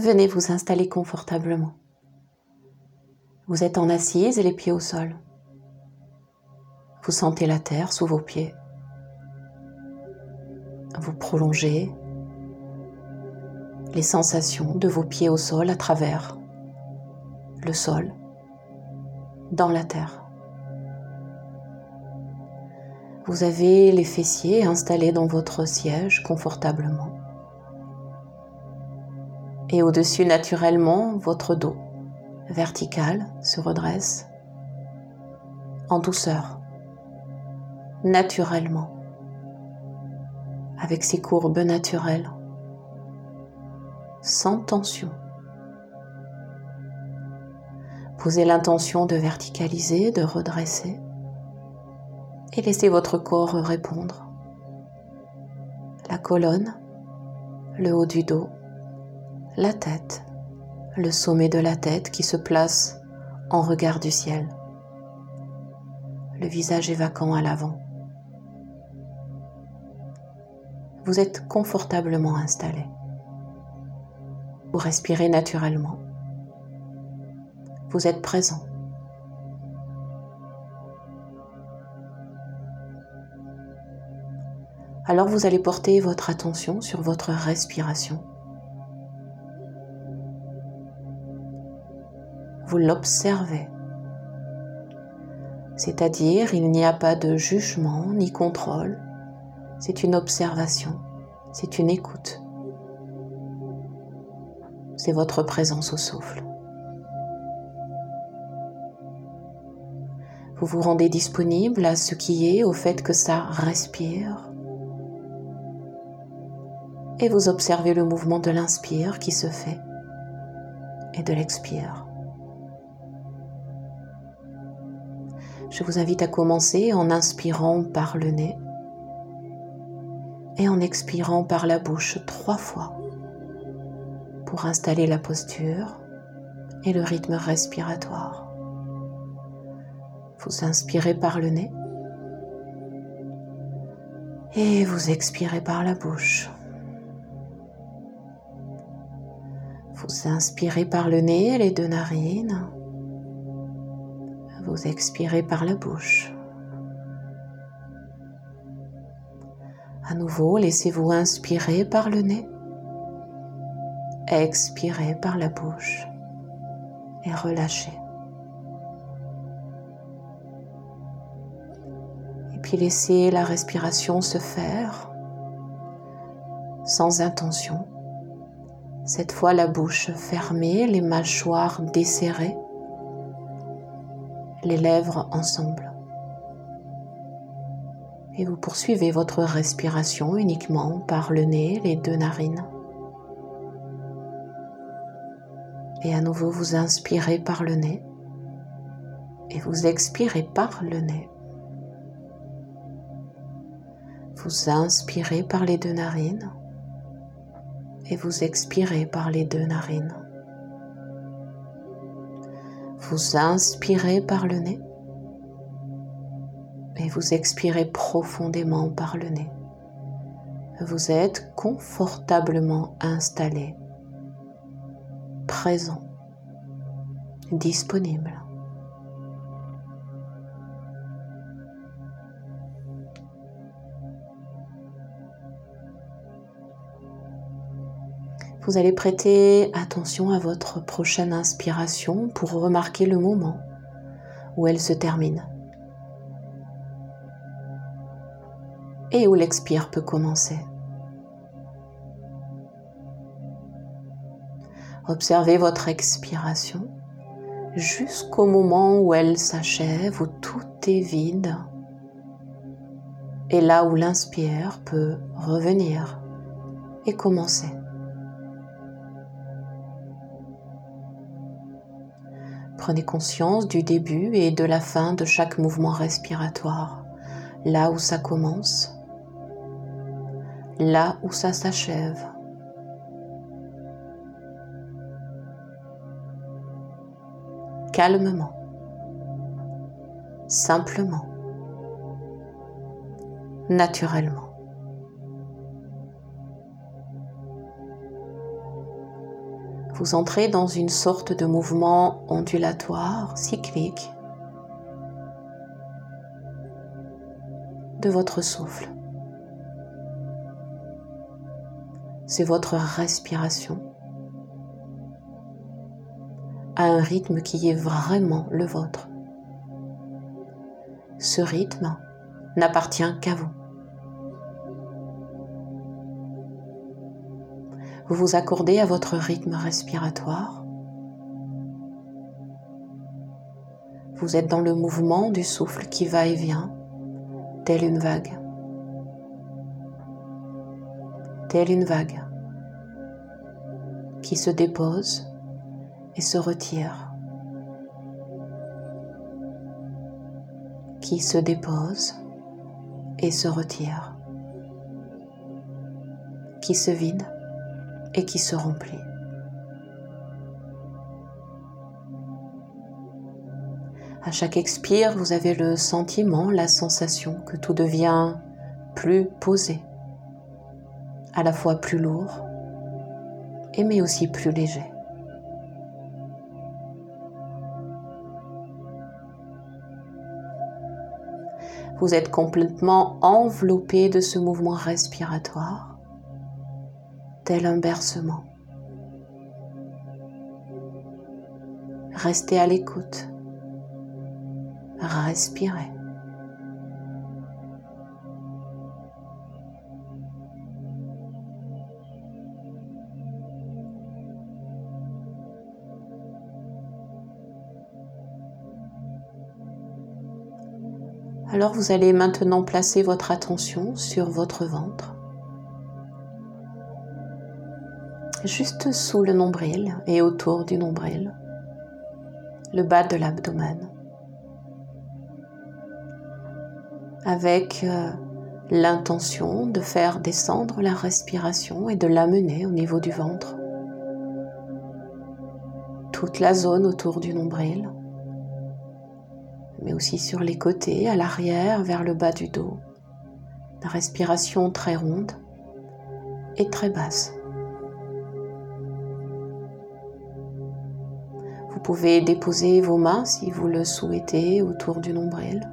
venez vous installer confortablement. Vous êtes en assise et les pieds au sol. Vous sentez la terre sous vos pieds. Vous prolongez les sensations de vos pieds au sol à travers le sol, dans la terre. Vous avez les fessiers installés dans votre siège confortablement. Et au-dessus, naturellement, votre dos vertical se redresse en douceur, naturellement, avec ses courbes naturelles, sans tension. Posez l'intention de verticaliser, de redresser et laissez votre corps répondre. La colonne, le haut du dos, la tête, le sommet de la tête qui se place en regard du ciel, le visage est vacant à l'avant. Vous êtes confortablement installé. Vous respirez naturellement. Vous êtes présent. Alors vous allez porter votre attention sur votre respiration. Vous l'observez. C'est-à-dire, il n'y a pas de jugement ni contrôle. C'est une observation, c'est une écoute. C'est votre présence au souffle. Vous vous rendez disponible à ce qui est, au fait que ça respire, et vous observez le mouvement de l'inspire qui se fait et de l'expire. Je vous invite à commencer en inspirant par le nez et en expirant par la bouche trois fois pour installer la posture et le rythme respiratoire. Vous inspirez par le nez et vous expirez par la bouche. Vous inspirez par le nez et les deux narines. Vous expirez par la bouche. À nouveau, laissez-vous inspirer par le nez. Expirez par la bouche et relâchez. Et puis laissez la respiration se faire sans intention cette fois la bouche fermée, les mâchoires desserrées, les lèvres ensemble. Et vous poursuivez votre respiration uniquement par le nez, les deux narines. Et à nouveau, vous inspirez par le nez et vous expirez par le nez. Vous inspirez par les deux narines et vous expirez par les deux narines. Vous inspirez par le nez et vous expirez profondément par le nez. Vous êtes confortablement installé, présent, disponible. Vous allez prêter attention à votre prochaine inspiration pour remarquer le moment où elle se termine et où l'expire peut commencer. Observez votre expiration jusqu'au moment où elle s'achève, où tout est vide. Et là où l'inspire peut revenir et commencer. Prenez conscience du début et de la fin de chaque mouvement respiratoire, là où ça commence, là où ça s'achève. Calmement, simplement, naturellement. Vous entrez dans une sorte de mouvement ondulatoire, cyclique de votre souffle. C'est votre respiration à un rythme qui est vraiment le vôtre. Ce rythme n'appartient qu'à vous. Vous vous accordez à votre rythme respiratoire. Vous êtes dans le mouvement du souffle qui va et vient, telle une vague. Telle une vague qui se dépose et se retire. Qui se dépose et se retire. Qui se vide et qui se remplit. À chaque expire, vous avez le sentiment, la sensation que tout devient plus posé, à la fois plus lourd, et mais aussi plus léger. Vous êtes complètement enveloppé de ce mouvement respiratoire tel un bercement. Restez à l'écoute. Respirez. Alors vous allez maintenant placer votre attention sur votre ventre. Juste sous le nombril et autour du nombril, le bas de l'abdomen, avec euh, l'intention de faire descendre la respiration et de l'amener au niveau du ventre, toute la zone autour du nombril, mais aussi sur les côtés, à l'arrière, vers le bas du dos, la respiration très ronde et très basse. Pouvez déposer vos mains si vous le souhaitez autour du nombril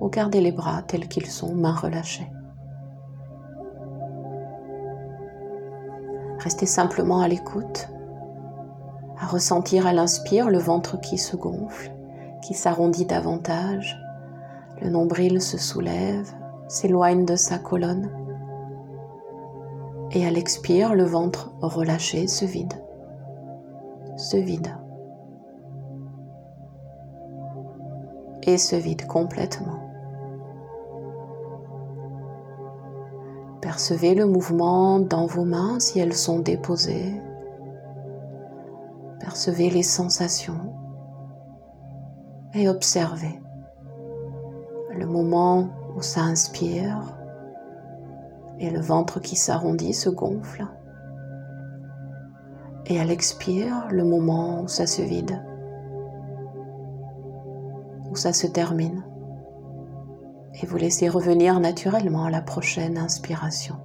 ou garder les bras tels qu'ils sont, mains relâchées. Restez simplement à l'écoute, à ressentir à l'inspire le ventre qui se gonfle, qui s'arrondit davantage, le nombril se soulève, s'éloigne de sa colonne, et à l'expire, le ventre relâché se vide se vide et se vide complètement. Percevez le mouvement dans vos mains si elles sont déposées. Percevez les sensations et observez le moment où ça inspire et le ventre qui s'arrondit, se gonfle et à l'expire, le moment où ça se vide, où ça se termine, et vous laissez revenir naturellement à la prochaine inspiration.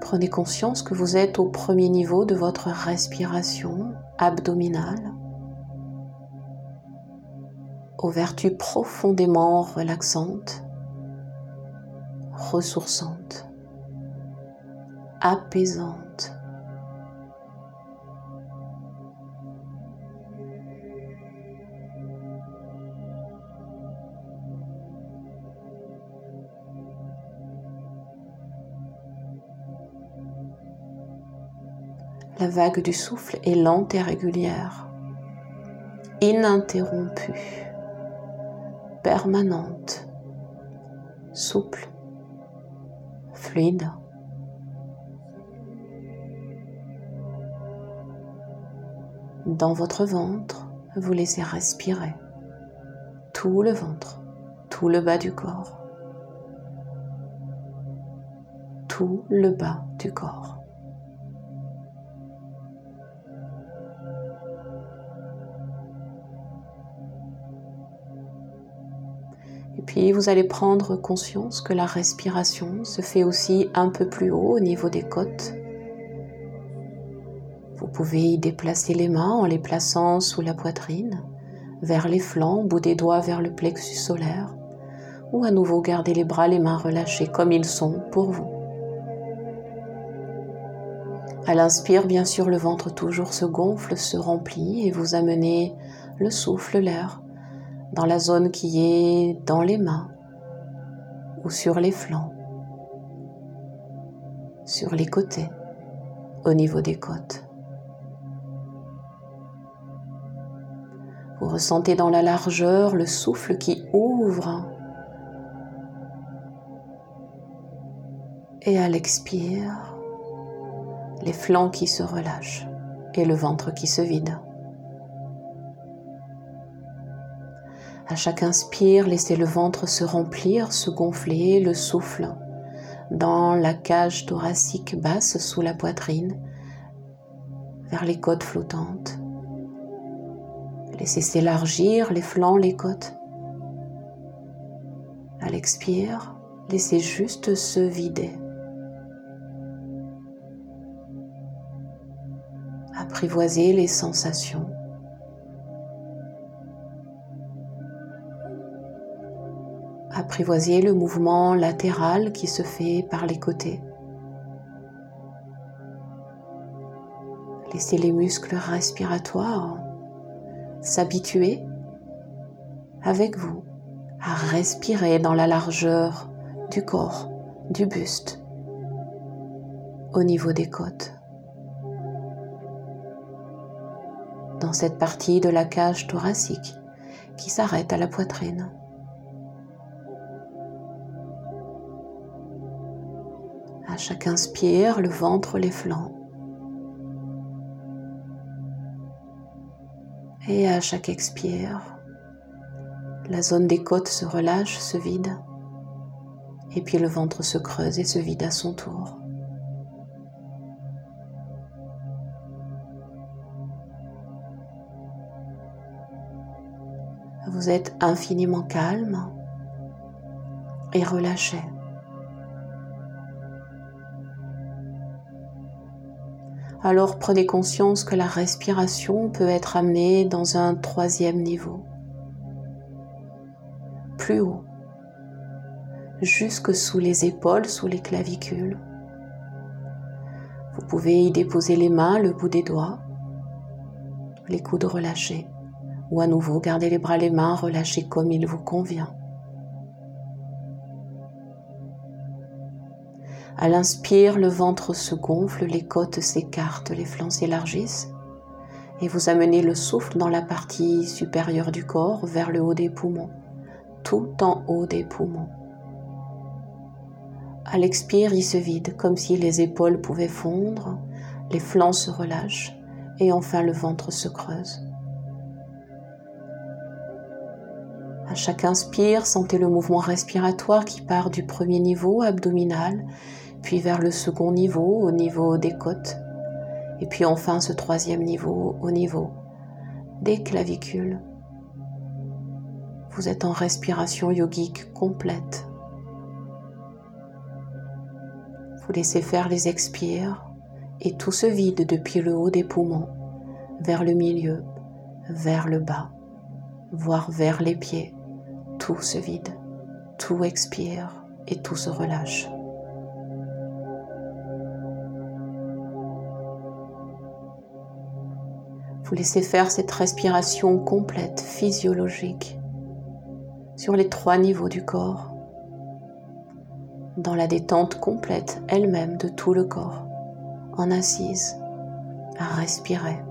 Prenez conscience que vous êtes au premier niveau de votre respiration abdominale aux vertus profondément relaxantes, ressourçantes, apaisantes. La vague du souffle est lente et régulière, ininterrompue permanente, souple, fluide. Dans votre ventre, vous laissez respirer tout le ventre, tout le bas du corps, tout le bas du corps. Et puis vous allez prendre conscience que la respiration se fait aussi un peu plus haut au niveau des côtes. Vous pouvez y déplacer les mains en les plaçant sous la poitrine, vers les flancs, bout des doigts vers le plexus solaire, ou à nouveau garder les bras, les mains relâchés comme ils sont pour vous. À l'inspire, bien sûr, le ventre toujours se gonfle, se remplit et vous amenez le souffle, l'air, dans la zone qui est dans les mains ou sur les flancs, sur les côtés, au niveau des côtes. Vous ressentez dans la largeur le souffle qui ouvre et à l'expire, les flancs qui se relâchent et le ventre qui se vide. À chaque inspire, laissez le ventre se remplir, se gonfler, le souffle dans la cage thoracique basse sous la poitrine, vers les côtes flottantes. Laissez s'élargir les flancs, les côtes. À l'expire, laissez juste se vider. apprivoiser les sensations. Apprivoiser le mouvement latéral qui se fait par les côtés. Laissez les muscles respiratoires s'habituer avec vous à respirer dans la largeur du corps, du buste, au niveau des côtes. dans cette partie de la cage thoracique qui s'arrête à la poitrine. À chaque inspire, le ventre, les flancs. Et à chaque expire, la zone des côtes se relâche, se vide. Et puis le ventre se creuse et se vide à son tour. vous êtes infiniment calme et relâché. Alors prenez conscience que la respiration peut être amenée dans un troisième niveau, plus haut, jusque sous les épaules, sous les clavicules. Vous pouvez y déposer les mains, le bout des doigts, les coudes relâchés ou à nouveau gardez les bras, les mains relâchés comme il vous convient. À l'inspire, le ventre se gonfle, les côtes s'écartent, les flancs s'élargissent et vous amenez le souffle dans la partie supérieure du corps vers le haut des poumons, tout en haut des poumons. À l'expire, il se vide comme si les épaules pouvaient fondre, les flancs se relâchent et enfin le ventre se creuse. À chaque inspire, sentez le mouvement respiratoire qui part du premier niveau abdominal, puis vers le second niveau au niveau des côtes, et puis enfin ce troisième niveau au niveau des clavicules. Vous êtes en respiration yogique complète. Vous laissez faire les expires et tout se vide depuis le haut des poumons vers le milieu, vers le bas, voire vers les pieds tout se vide, tout expire et tout se relâche. Vous laissez faire cette respiration complète, physiologique, sur les trois niveaux du corps, dans la détente complète elle-même de tout le corps, en assise, à respirer.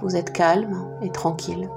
Vous êtes calme et tranquille.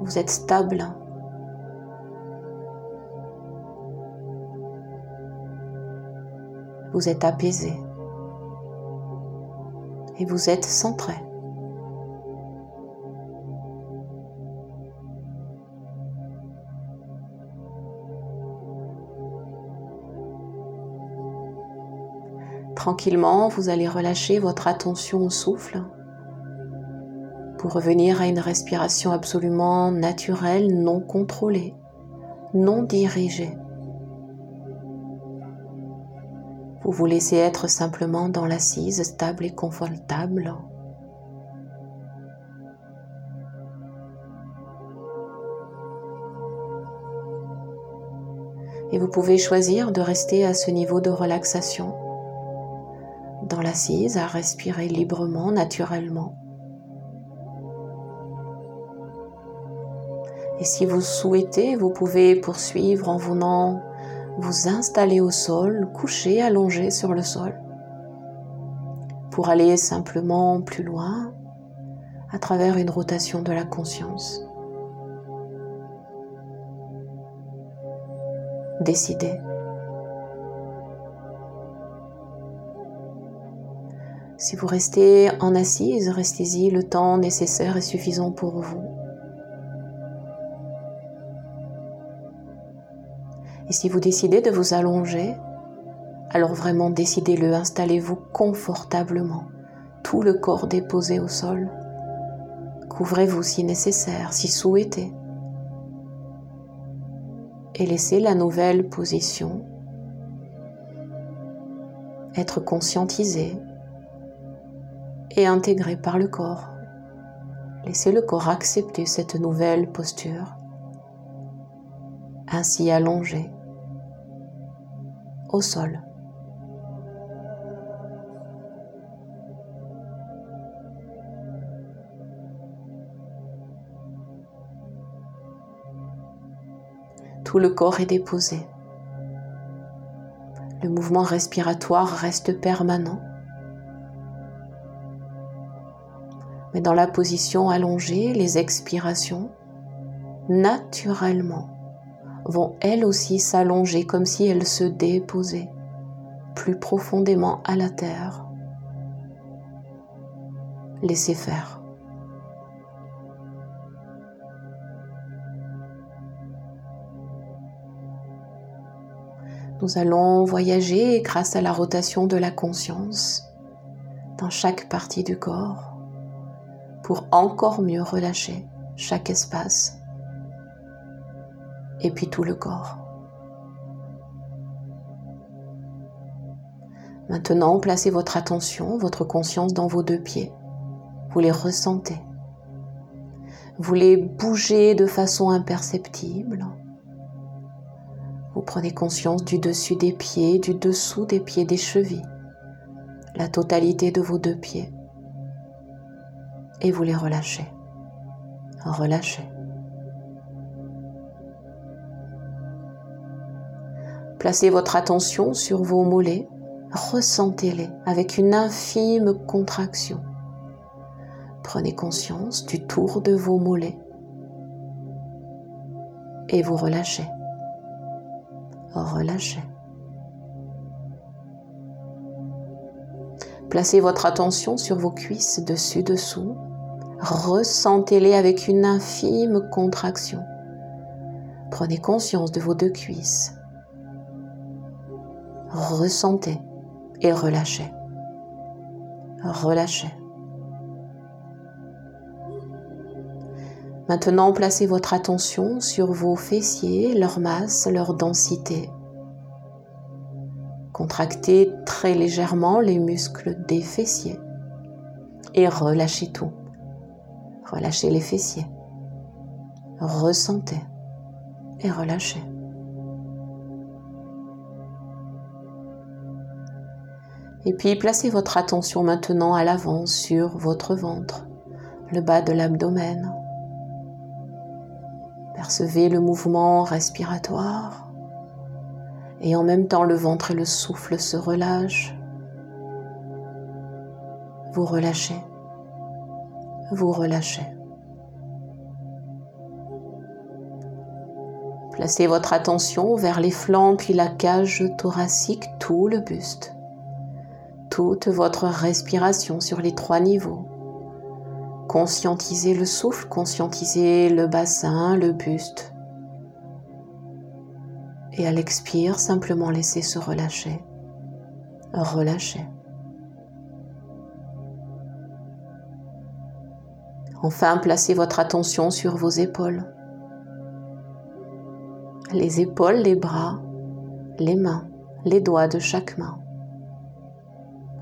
Vous êtes stable. Vous êtes apaisé. Et vous êtes centré. Tranquillement, vous allez relâcher votre attention au souffle pour revenir à une respiration absolument naturelle, non contrôlée, non dirigée. Vous vous laissez être simplement dans l'assise stable et confortable. Et vous pouvez choisir de rester à ce niveau de relaxation, dans l'assise, à respirer librement, naturellement. Et si vous souhaitez, vous pouvez poursuivre en venant vous installer au sol, couché, allongé sur le sol, pour aller simplement plus loin à travers une rotation de la conscience. Décidez. Si vous restez en assise, restez-y le temps nécessaire et suffisant pour vous. Et si vous décidez de vous allonger, alors vraiment décidez-le, installez-vous confortablement, tout le corps déposé au sol. Couvrez-vous si nécessaire, si souhaité. Et laissez la nouvelle position être conscientisée et intégrée par le corps. Laissez le corps accepter cette nouvelle posture ainsi allongé au sol. Tout le corps est déposé. Le mouvement respiratoire reste permanent. Mais dans la position allongée, les expirations, naturellement, vont elles aussi s'allonger comme si elles se déposaient plus profondément à la terre. Laissez faire. Nous allons voyager grâce à la rotation de la conscience dans chaque partie du corps pour encore mieux relâcher chaque espace et puis tout le corps. Maintenant, placez votre attention, votre conscience dans vos deux pieds. Vous les ressentez. Vous les bougez de façon imperceptible. Vous prenez conscience du dessus des pieds, du dessous des pieds, des chevilles, la totalité de vos deux pieds. Et vous les relâchez. Relâchez. Placez votre attention sur vos mollets, ressentez-les avec une infime contraction. Prenez conscience du tour de vos mollets et vous relâchez. Relâchez. Placez votre attention sur vos cuisses dessus-dessous. Ressentez-les avec une infime contraction. Prenez conscience de vos deux cuisses ressentez et relâchez. Relâchez. Maintenant, placez votre attention sur vos fessiers, leur masse, leur densité. Contractez très légèrement les muscles des fessiers et relâchez tout. Relâchez les fessiers. Ressentez et relâchez. Et puis placez votre attention maintenant à l'avant sur votre ventre, le bas de l'abdomen. Percevez le mouvement respiratoire et en même temps le ventre et le souffle se relâchent. Vous relâchez, vous relâchez. Placez votre attention vers les flancs puis la cage thoracique, tout le buste toute votre respiration sur les trois niveaux. Conscientisez le souffle, conscientisez le bassin, le buste. Et à l'expire, simplement laissez se relâcher. relâchez. Enfin, placez votre attention sur vos épaules. Les épaules, les bras, les mains, les doigts de chaque main.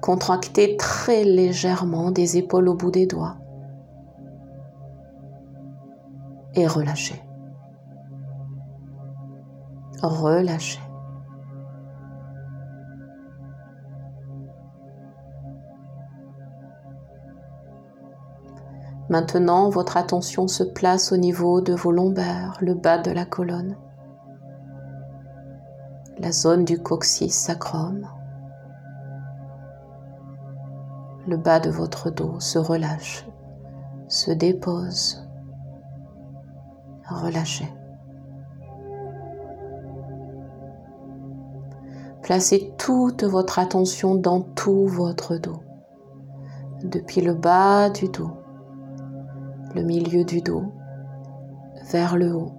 Contractez très légèrement des épaules au bout des doigts. Et relâchez. Relâchez. Maintenant, votre attention se place au niveau de vos lombaires, le bas de la colonne, la zone du coccyx sacrum. Le bas de votre dos se relâche, se dépose. Relâchez. Placez toute votre attention dans tout votre dos, depuis le bas du dos le milieu du dos, vers le haut,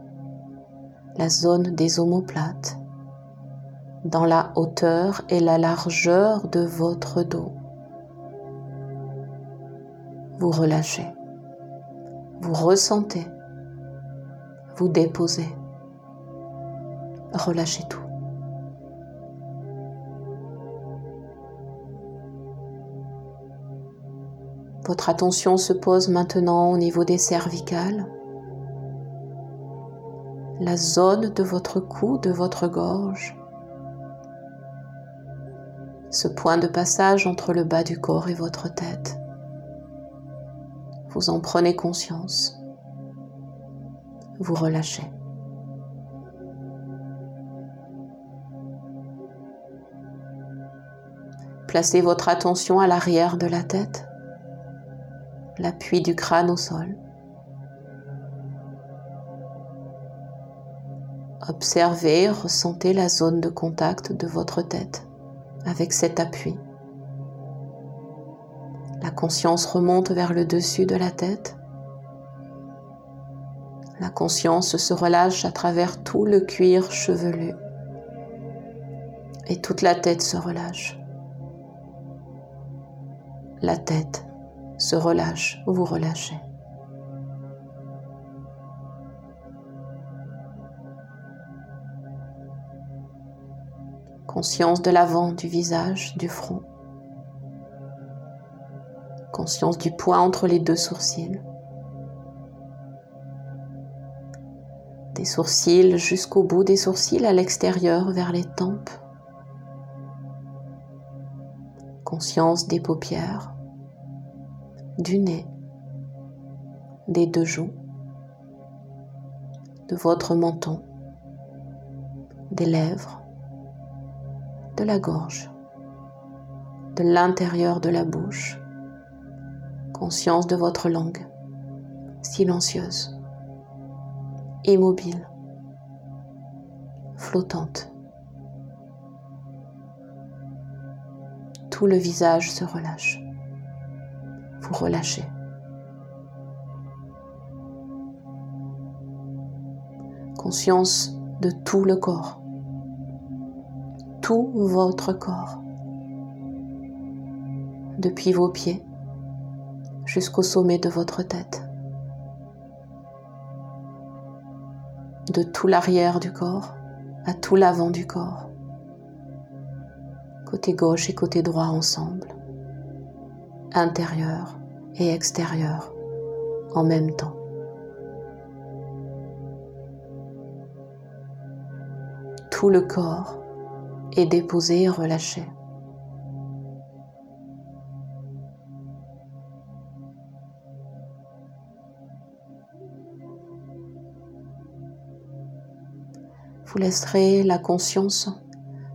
la zone des omoplates, dans la hauteur et la largeur de votre dos. Vous relâchez, vous ressentez, vous déposez, relâchez tout. Votre attention se pose maintenant au niveau des cervicales, la zone de votre cou, de votre gorge, ce point de passage entre le bas du corps et votre tête. Vous en prenez conscience. Vous relâchez. Placez votre attention à l'arrière de la tête l'appui du crâne au sol. Observez, ressentez la zone de contact de votre tête avec cet appui. La conscience remonte vers le dessus de la tête. La conscience se relâche à travers tout le cuir chevelu et toute la tête se relâche. La tête se relâche, vous relâchez. Conscience de l'avant du visage, du front. Conscience du poids entre les deux sourcils. Des sourcils jusqu'au bout des sourcils à l'extérieur vers les tempes. Conscience des paupières du nez, des deux joues, de votre menton, des lèvres, de la gorge, de l'intérieur de la bouche, conscience de votre langue, silencieuse, immobile, flottante. Tout le visage se relâche. Vous relâchez. Conscience de tout le corps, tout votre corps, depuis vos pieds jusqu'au sommet de votre tête, de tout l'arrière du corps à tout l'avant du corps, côté gauche et côté droit ensemble intérieur et extérieur en même temps. Tout le corps est déposé et relâché. Vous laisserez la conscience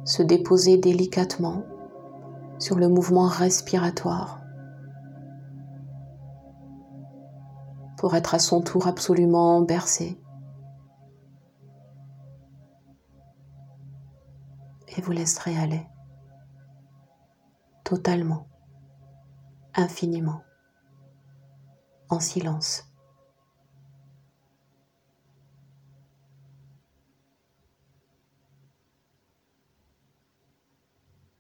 se déposer délicatement sur le mouvement respiratoire pour être à son tour absolument bercé. Et vous laisserez aller totalement, infiniment, en silence.